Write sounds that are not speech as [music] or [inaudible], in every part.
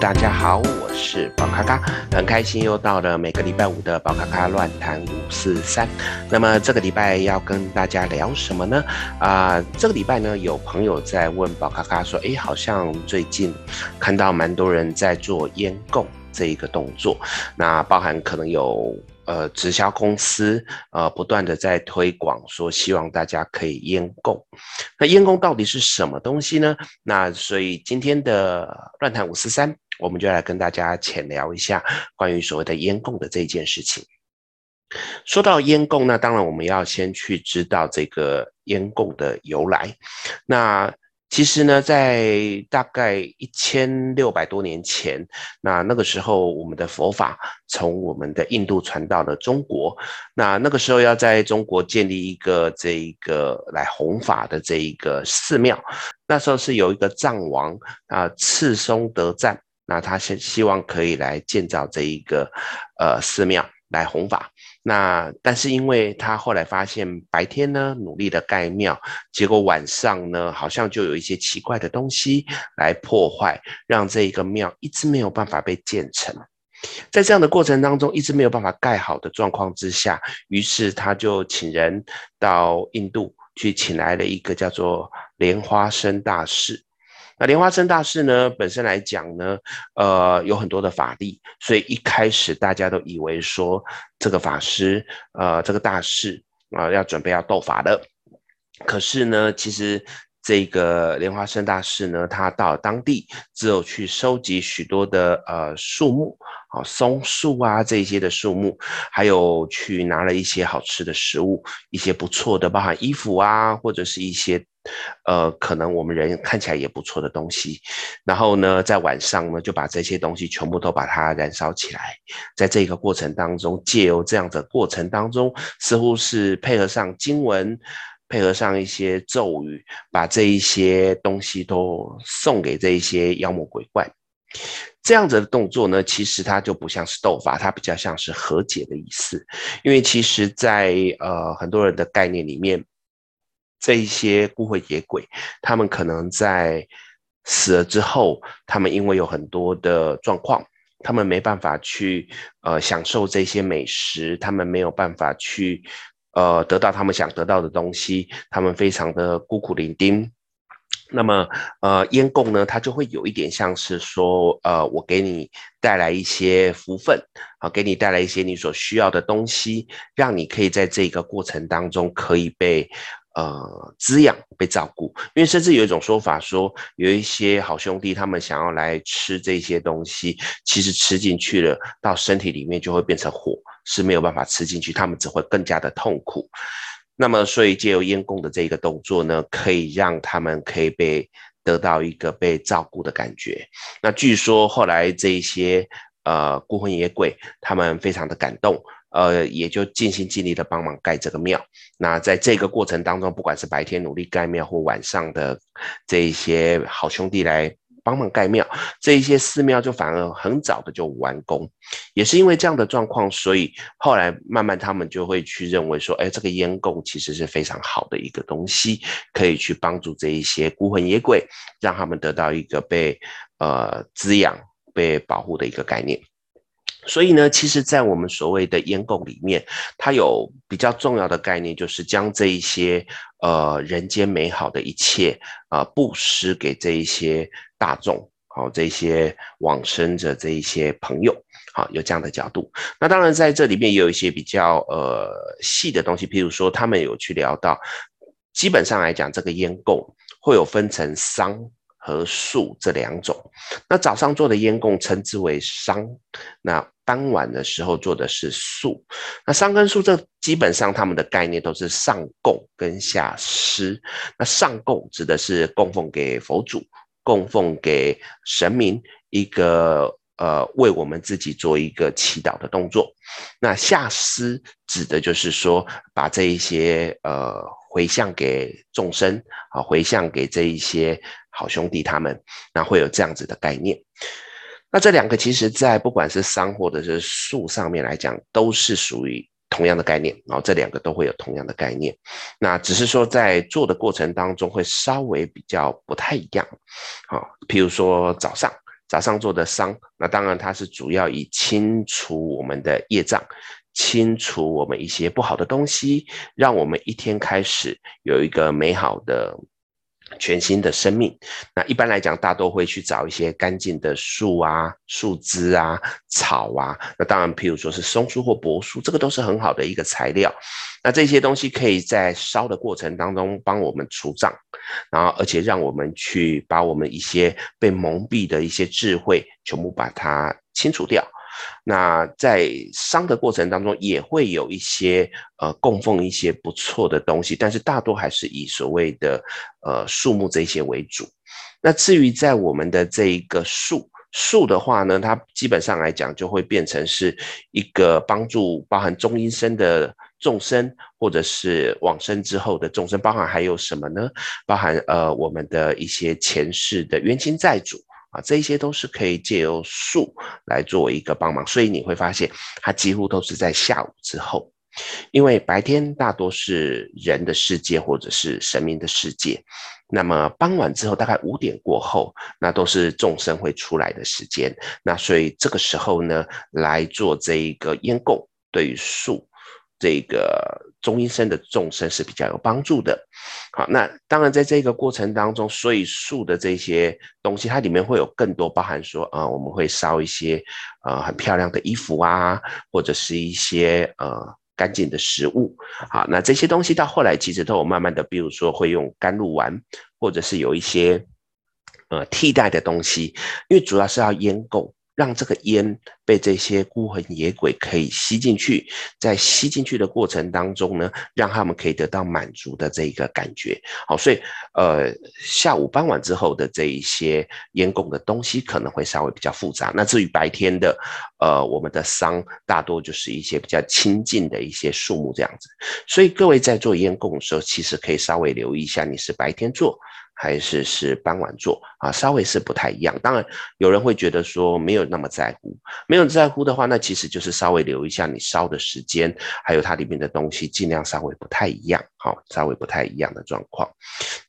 大家好，我是宝咖咖，很开心又到了每个礼拜五的宝咖咖乱谈五四三。那么这个礼拜要跟大家聊什么呢？啊、这个礼拜呢，有朋友在问宝咖咖说，诶，好像最近看到蛮多人在做烟购这一个动作，那包含可能有。呃，直销公司呃，不断的在推广，说希望大家可以烟购。那烟购到底是什么东西呢？那所以今天的乱谈五四三，我们就来跟大家浅聊一下关于所谓的烟供的这一件事情。说到烟供，那当然我们要先去知道这个烟供的由来。那其实呢，在大概一千六百多年前，那那个时候，我们的佛法从我们的印度传到了中国。那那个时候，要在中国建立一个这一个来弘法的这一个寺庙。那时候是有一个藏王啊，赤松德赞，那他希希望可以来建造这一个呃寺庙来弘法。那但是因为他后来发现白天呢努力的盖庙，结果晚上呢好像就有一些奇怪的东西来破坏，让这一个庙一直没有办法被建成。在这样的过程当中，一直没有办法盖好的状况之下，于是他就请人到印度去请来了一个叫做莲花生大士。那莲花生大士呢，本身来讲呢，呃，有很多的法力，所以一开始大家都以为说这个法师，呃，这个大士啊、呃，要准备要斗法的。可是呢，其实这个莲花生大士呢，他到当地只有去收集许多的呃树木，啊，松树啊这些的树木，还有去拿了一些好吃的食物，一些不错的，包含衣服啊，或者是一些。呃，可能我们人看起来也不错的东西，然后呢，在晚上呢，就把这些东西全部都把它燃烧起来。在这个过程当中，借由这样的过程当中，似乎是配合上经文，配合上一些咒语，把这一些东西都送给这一些妖魔鬼怪。这样子的动作呢，其实它就不像是斗法，它比较像是和解的意思。因为其实在，呃很多人的概念里面。这一些孤魂野鬼，他们可能在死了之后，他们因为有很多的状况，他们没办法去呃享受这些美食，他们没有办法去呃得到他们想得到的东西，他们非常的孤苦伶仃。那么呃烟供呢，它就会有一点像是说呃我给你带来一些福分啊，给你带来一些你所需要的东西，让你可以在这个过程当中可以被。呃，滋养被照顾，因为甚至有一种说法说，有一些好兄弟他们想要来吃这些东西，其实吃进去了，到身体里面就会变成火，是没有办法吃进去，他们只会更加的痛苦。那么，所以借由烟供的这个动作呢，可以让他们可以被得到一个被照顾的感觉。那据说后来这一些呃孤魂野鬼，他们非常的感动。呃，也就尽心尽力的帮忙盖这个庙。那在这个过程当中，不管是白天努力盖庙，或晚上的这一些好兄弟来帮忙盖庙，这一些寺庙就反而很早的就完工。也是因为这样的状况，所以后来慢慢他们就会去认为说，哎，这个烟供其实是非常好的一个东西，可以去帮助这一些孤魂野鬼，让他们得到一个被呃滋养、被保护的一个概念。所以呢，其实，在我们所谓的烟供里面，它有比较重要的概念，就是将这一些呃人间美好的一切啊、呃、布施给这一些大众，好、哦，这些往生者这一些朋友，好、有这样的角度。那当然，在这里面也有一些比较呃细的东西，譬如说，他们有去聊到，基本上来讲，这个烟供会有分成桑。和素这两种，那早上做的烟供称之为商，那傍晚的时候做的是素。那商跟素这基本上他们的概念都是上供跟下施。那上供指的是供奉给佛祖，供奉给神明一个呃为我们自己做一个祈祷的动作。那下施指的就是说把这一些呃回向给众生啊，回向给这一些。好兄弟，他们那会有这样子的概念。那这两个其实，在不管是商或者是素上面来讲，都是属于同样的概念。然后这两个都会有同样的概念。那只是说在做的过程当中会稍微比较不太一样。好，譬如说早上早上做的商，那当然它是主要以清除我们的业障，清除我们一些不好的东西，让我们一天开始有一个美好的。全新的生命，那一般来讲，大多会去找一些干净的树啊、树枝啊、草啊。那当然，譬如说是松树或柏树，这个都是很好的一个材料。那这些东西可以在烧的过程当中帮我们除障，然后而且让我们去把我们一些被蒙蔽的一些智慧全部把它清除掉。那在丧的过程当中，也会有一些呃供奉一些不错的东西，但是大多还是以所谓的呃树木这些为主。那至于在我们的这一个树树的话呢，它基本上来讲就会变成是一个帮助包含中阴身的众生，或者是往生之后的众生，包含还有什么呢？包含呃我们的一些前世的冤亲债主。啊，这些都是可以借由树来作为一个帮忙，所以你会发现它几乎都是在下午之后，因为白天大多是人的世界或者是神明的世界，那么傍晚之后大概五点过后，那都是众生会出来的时间，那所以这个时候呢来做这一个烟供，对于树这个。中医生的众生是比较有帮助的，好，那当然在这个过程当中，所以树的这些东西，它里面会有更多包含说，呃，我们会烧一些呃很漂亮的衣服啊，或者是一些呃干净的食物，好，那这些东西到后来其实都有慢慢的，比如说会用甘露丸，或者是有一些呃替代的东西，因为主要是要烟供。让这个烟被这些孤魂野鬼可以吸进去，在吸进去的过程当中呢，让他们可以得到满足的这一个感觉。好，所以呃，下午傍晚之后的这一些烟供的东西可能会稍微比较复杂。那至于白天的，呃，我们的丧大多就是一些比较清净的一些树木这样子。所以各位在做烟供的时候，其实可以稍微留意一下，你是白天做。还是是傍晚做啊，稍微是不太一样。当然，有人会觉得说没有那么在乎，没有在乎的话，那其实就是稍微留一下你烧的时间，还有它里面的东西，尽量稍微不太一样，好，稍微不太一样的状况。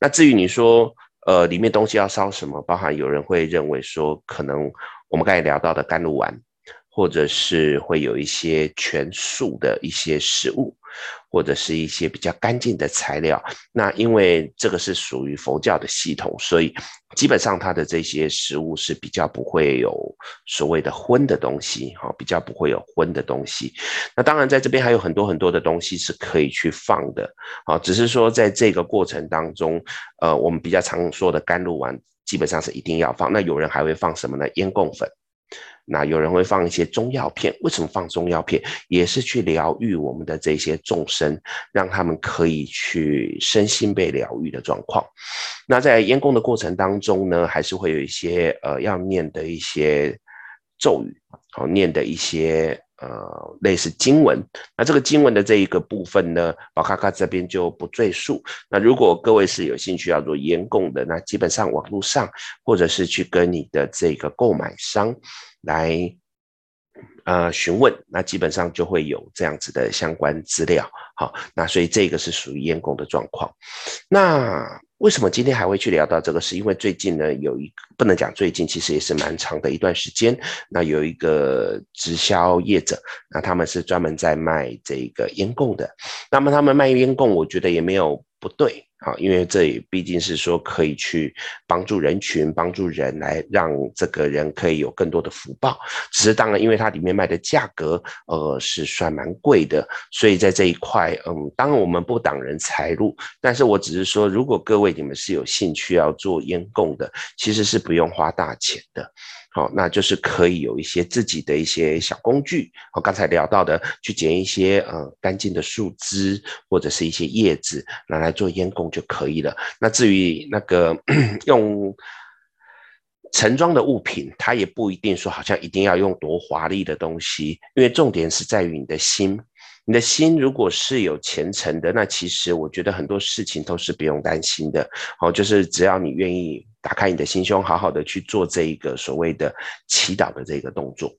那至于你说，呃，里面东西要烧什么，包含有人会认为说，可能我们刚才聊到的甘露丸，或者是会有一些全素的一些食物。或者是一些比较干净的材料，那因为这个是属于佛教的系统，所以基本上它的这些食物是比较不会有所谓的荤的东西，哈，比较不会有荤的东西。那当然在这边还有很多很多的东西是可以去放的，啊，只是说在这个过程当中，呃，我们比较常说的甘露丸基本上是一定要放。那有人还会放什么呢？烟供粉。那有人会放一些中药片，为什么放中药片？也是去疗愈我们的这些众生，让他们可以去身心被疗愈的状况。那在烟供的过程当中呢，还是会有一些呃要念的一些咒语，好念的一些呃类似经文。那这个经文的这一个部分呢，宝咖咖这边就不赘述。那如果各位是有兴趣要做烟供的，那基本上网络上或者是去跟你的这个购买商。来，呃，询问，那基本上就会有这样子的相关资料。好，那所以这个是属于烟供的状况。那为什么今天还会去聊到这个？是因为最近呢，有一个不能讲最近，其实也是蛮长的一段时间。那有一个直销业者，那他们是专门在卖这个烟供的。那么他们卖烟供，我觉得也没有不对。好，因为这也毕竟是说可以去帮助人群，帮助人来让这个人可以有更多的福报。只是当然，因为它里面卖的价格，呃，是算蛮贵的，所以在这一块，嗯，当然我们不挡人财路，但是我只是说，如果各位你们是有兴趣要做烟供的，其实是不用花大钱的。好，那就是可以有一些自己的一些小工具。我刚才聊到的，去捡一些呃干净的树枝或者是一些叶子拿来做烟供就可以了。那至于那个 [clears throat] 用盛装的物品，它也不一定说好像一定要用多华丽的东西，因为重点是在于你的心。你的心如果是有虔诚的，那其实我觉得很多事情都是不用担心的。哦，就是只要你愿意。打开你的心胸，好好的去做这一个所谓的祈祷的这个动作。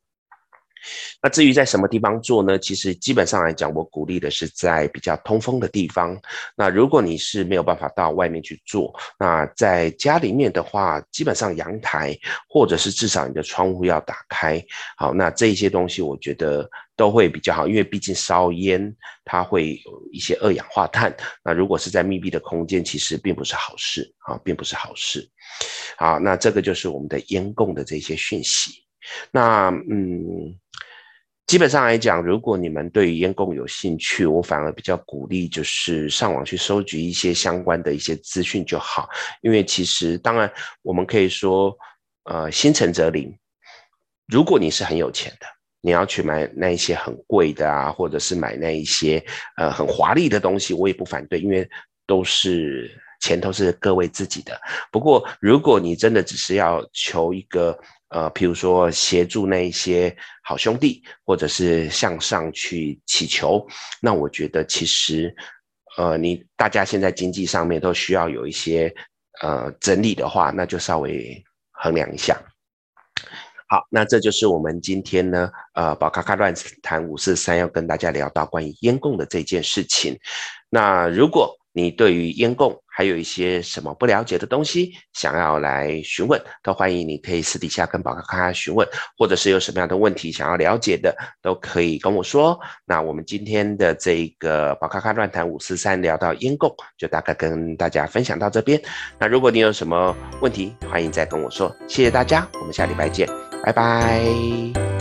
那至于在什么地方做呢？其实基本上来讲，我鼓励的是在比较通风的地方。那如果你是没有办法到外面去做，那在家里面的话，基本上阳台或者是至少你的窗户要打开。好，那这一些东西我觉得都会比较好，因为毕竟烧烟它会有一些二氧化碳。那如果是在密闭的空间，其实并不是好事啊，并不是好事。好，那这个就是我们的烟供的这些讯息。那嗯。基本上来讲，如果你们对于烟供有兴趣，我反而比较鼓励，就是上网去收集一些相关的一些资讯就好。因为其实，当然我们可以说，呃，心诚则灵。如果你是很有钱的，你要去买那一些很贵的啊，或者是买那一些呃很华丽的东西，我也不反对，因为都是钱都是各位自己的。不过，如果你真的只是要求一个，呃，譬如说协助那一些好兄弟，或者是向上去祈求，那我觉得其实，呃，你大家现在经济上面都需要有一些呃整理的话，那就稍微衡量一下。好，那这就是我们今天呢，呃，宝咖咖乱谈五四三要跟大家聊到关于烟供的这件事情。那如果你对于烟供还有一些什么不了解的东西，想要来询问，都欢迎你可以私底下跟宝咖咖询问，或者是有什么样的问题想要了解的，都可以跟我说。那我们今天的这个宝咖咖乱谈五四三聊到烟供，就大概跟大家分享到这边。那如果你有什么问题，欢迎再跟我说。谢谢大家，我们下礼拜见，拜拜。